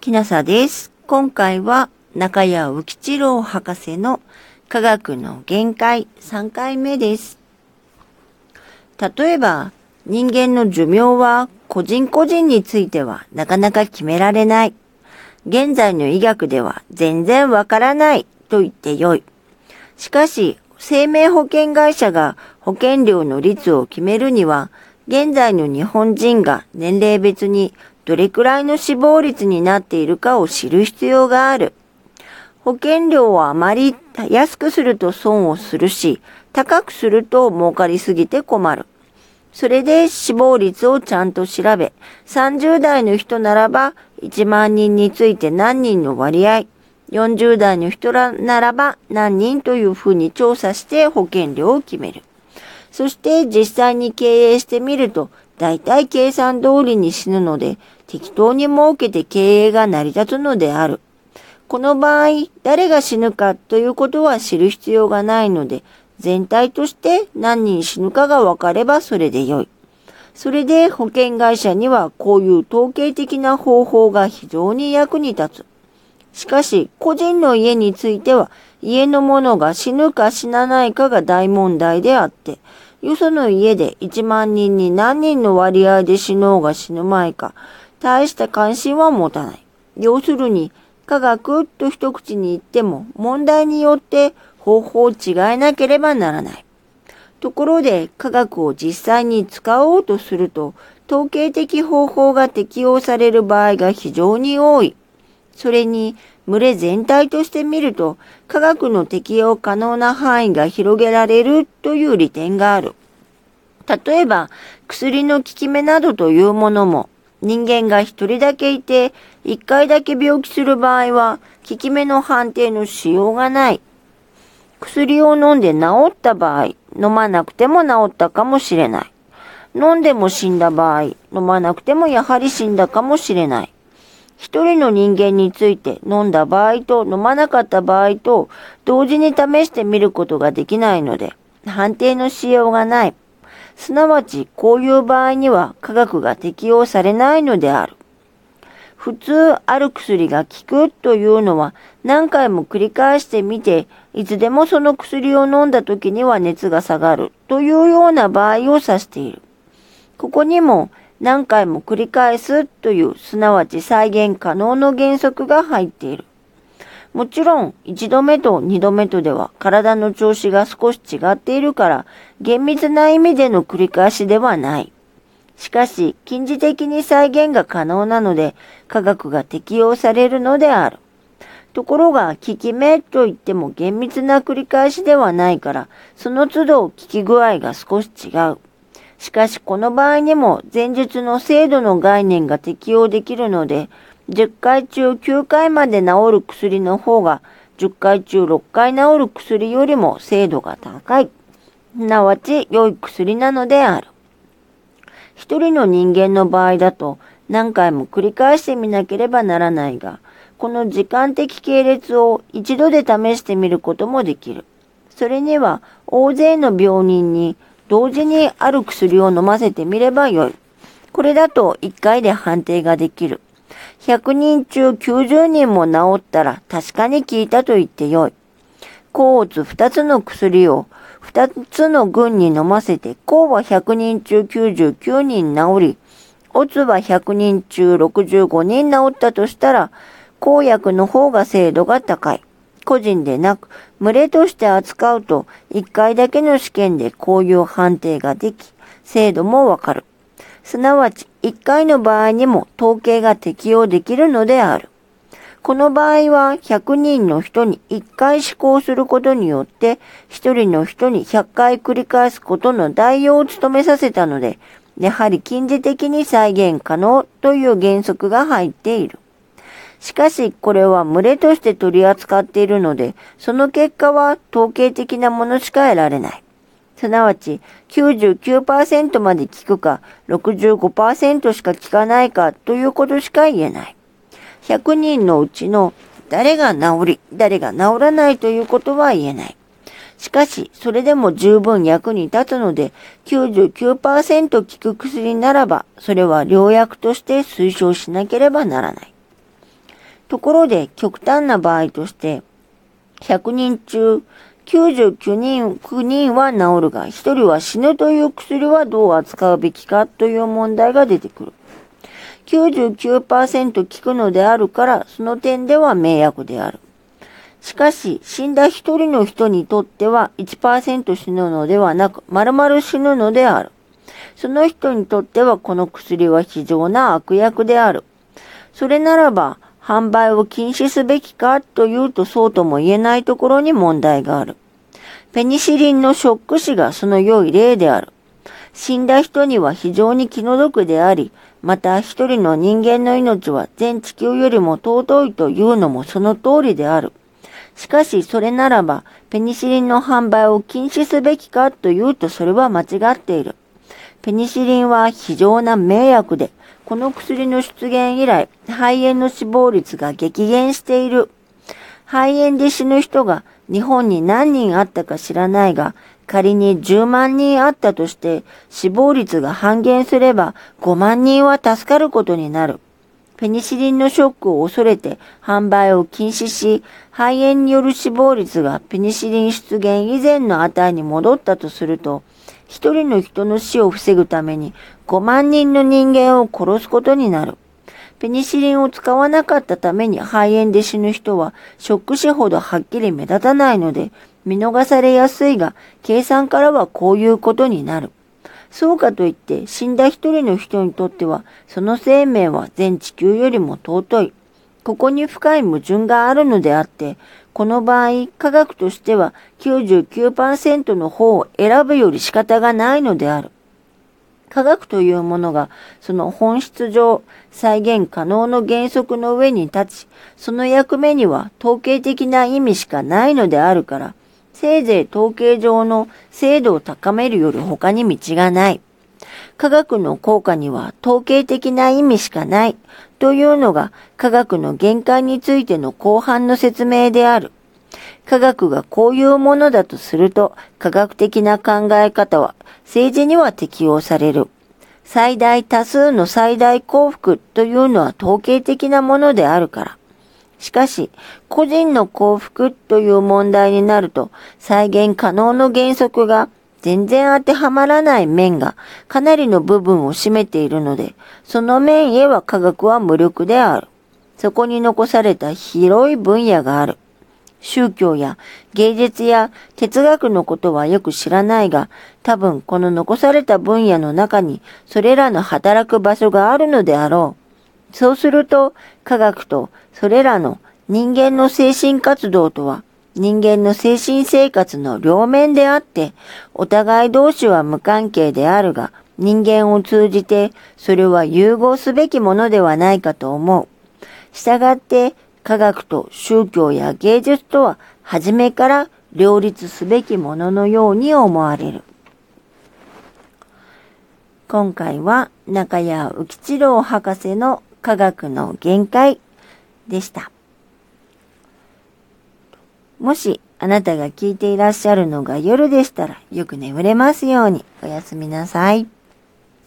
きなさです。今回は中谷浮吉郎博士の科学の限界3回目です。例えば、人間の寿命は個人個人についてはなかなか決められない。現在の医学では全然わからないと言ってよい。しかし、生命保険会社が保険料の率を決めるには、現在の日本人が年齢別にどれくらいの死亡率になっているかを知る必要がある。保険料をあまり安くすると損をするし、高くすると儲かりすぎて困る。それで死亡率をちゃんと調べ、30代の人ならば1万人について何人の割合、40代の人ならば何人というふうに調査して保険料を決める。そして実際に経営してみると、大体計算通りに死ぬので、適当に設けて経営が成り立つのである。この場合、誰が死ぬかということは知る必要がないので、全体として何人死ぬかが分かればそれでよい。それで保険会社にはこういう統計的な方法が非常に役に立つ。しかし、個人の家については、家の者が死ぬか死なないかが大問題であって、よその家で1万人に何人の割合で死のうが死ぬまいか、大した関心は持たない。要するに、科学と一口に言っても問題によって方法を違えなければならない。ところで科学を実際に使おうとすると統計的方法が適用される場合が非常に多い。それに群れ全体として見ると科学の適用可能な範囲が広げられるという利点がある。例えば薬の効き目などというものも人間が一人だけいて、一回だけ病気する場合は、効き目の判定のしようがない。薬を飲んで治った場合、飲まなくても治ったかもしれない。飲んでも死んだ場合、飲まなくてもやはり死んだかもしれない。一人の人間について飲んだ場合と飲まなかった場合と同時に試してみることができないので、判定のしようがない。すなわち、こういう場合には科学が適用されないのである。普通ある薬が効くというのは何回も繰り返してみて、いつでもその薬を飲んだ時には熱が下がるというような場合を指している。ここにも何回も繰り返すというすなわち再現可能の原則が入っている。もちろん、一度目と二度目とでは体の調子が少し違っているから、厳密な意味での繰り返しではない。しかし、近似的に再現が可能なので、科学が適用されるのである。ところが、効き目といっても厳密な繰り返しではないから、その都度効き具合が少し違う。しかし、この場合にも前述の精度の概念が適用できるので、10回中9回まで治る薬の方が10回中6回治る薬よりも精度が高い。すなわち良い薬なのである。一人の人間の場合だと何回も繰り返してみなければならないが、この時間的系列を一度で試してみることもできる。それには大勢の病人に同時にある薬を飲ませてみればよい。これだと1回で判定ができる。100人中90人も治ったら確かに効いたと言ってよい。抗うつ2つの薬を2つの群に飲ませて、抗は100人中99人治り、オツは100人中65人治ったとしたら、抗薬の方が精度が高い。個人でなく、群れとして扱うと、1回だけの試験でこういう判定ができ、精度もわかる。すなわち1回の場合にも統計が適用できるのである。この場合は100人の人に1回試行することによって1人の人に100回繰り返すことの代用を務めさせたので、やはり近似的に再現可能という原則が入っている。しかし、これは群れとして取り扱っているので、その結果は統計的なものしか得られない。すなわち99%まで効くか65%しか効かないかということしか言えない。100人のうちの誰が治り、誰が治らないということは言えない。しかし、それでも十分役に立つので、99%効く薬ならば、それは良薬として推奨しなければならない。ところで極端な場合として、100人中99人、9人は治るが、1人は死ぬという薬はどう扱うべきかという問題が出てくる。99%効くのであるから、その点では迷惑である。しかし、死んだ一人の人にとっては1%死ぬのではなく、丸々死ぬのである。その人にとってはこの薬は非常な悪役である。それならば、販売を禁止すべきかというとそうとも言えないところに問題がある。ペニシリンのショック死がその良い例である。死んだ人には非常に気の毒であり、また一人の人間の命は全地球よりも尊いというのもその通りである。しかしそれならば、ペニシリンの販売を禁止すべきかというとそれは間違っている。ペニシリンは非常な迷惑で、この薬の出現以来、肺炎の死亡率が激減している。肺炎で死ぬ人が日本に何人あったか知らないが、仮に10万人あったとして死亡率が半減すれば5万人は助かることになる。ペニシリンのショックを恐れて販売を禁止し、肺炎による死亡率がペニシリン出現以前の値に戻ったとすると、一人の人の死を防ぐために5万人の人間を殺すことになる。ペニシリンを使わなかったために肺炎で死ぬ人はショック死ほどはっきり目立たないので見逃されやすいが、計算からはこういうことになる。そうかといって死んだ一人の人にとってはその生命は全地球よりも尊い。ここに深い矛盾があるのであって、この場合、科学としては99%の方を選ぶより仕方がないのである。科学というものがその本質上再現可能の原則の上に立ち、その役目には統計的な意味しかないのであるから、せいぜい統計上の精度を高めるより他に道がない。科学の効果には統計的な意味しかないというのが科学の限界についての後半の説明である。科学がこういうものだとすると科学的な考え方は政治には適用される。最大多数の最大幸福というのは統計的なものであるから。しかし、個人の幸福という問題になると、再現可能の原則が全然当てはまらない面がかなりの部分を占めているので、その面へは科学は無力である。そこに残された広い分野がある。宗教や芸術や哲学のことはよく知らないが、多分この残された分野の中にそれらの働く場所があるのであろう。そうすると科学とそれらの人間の精神活動とは人間の精神生活の両面であって、お互い同士は無関係であるが、人間を通じてそれは融合すべきものではないかと思う。従って科学と宗教や芸術とは初めから両立すべきもののように思われる。今回は中谷浮吉郎博士の科学の限界でした。もしあなたが聞いていらっしゃるのが夜でしたらよく眠れますようにおやすみなさい。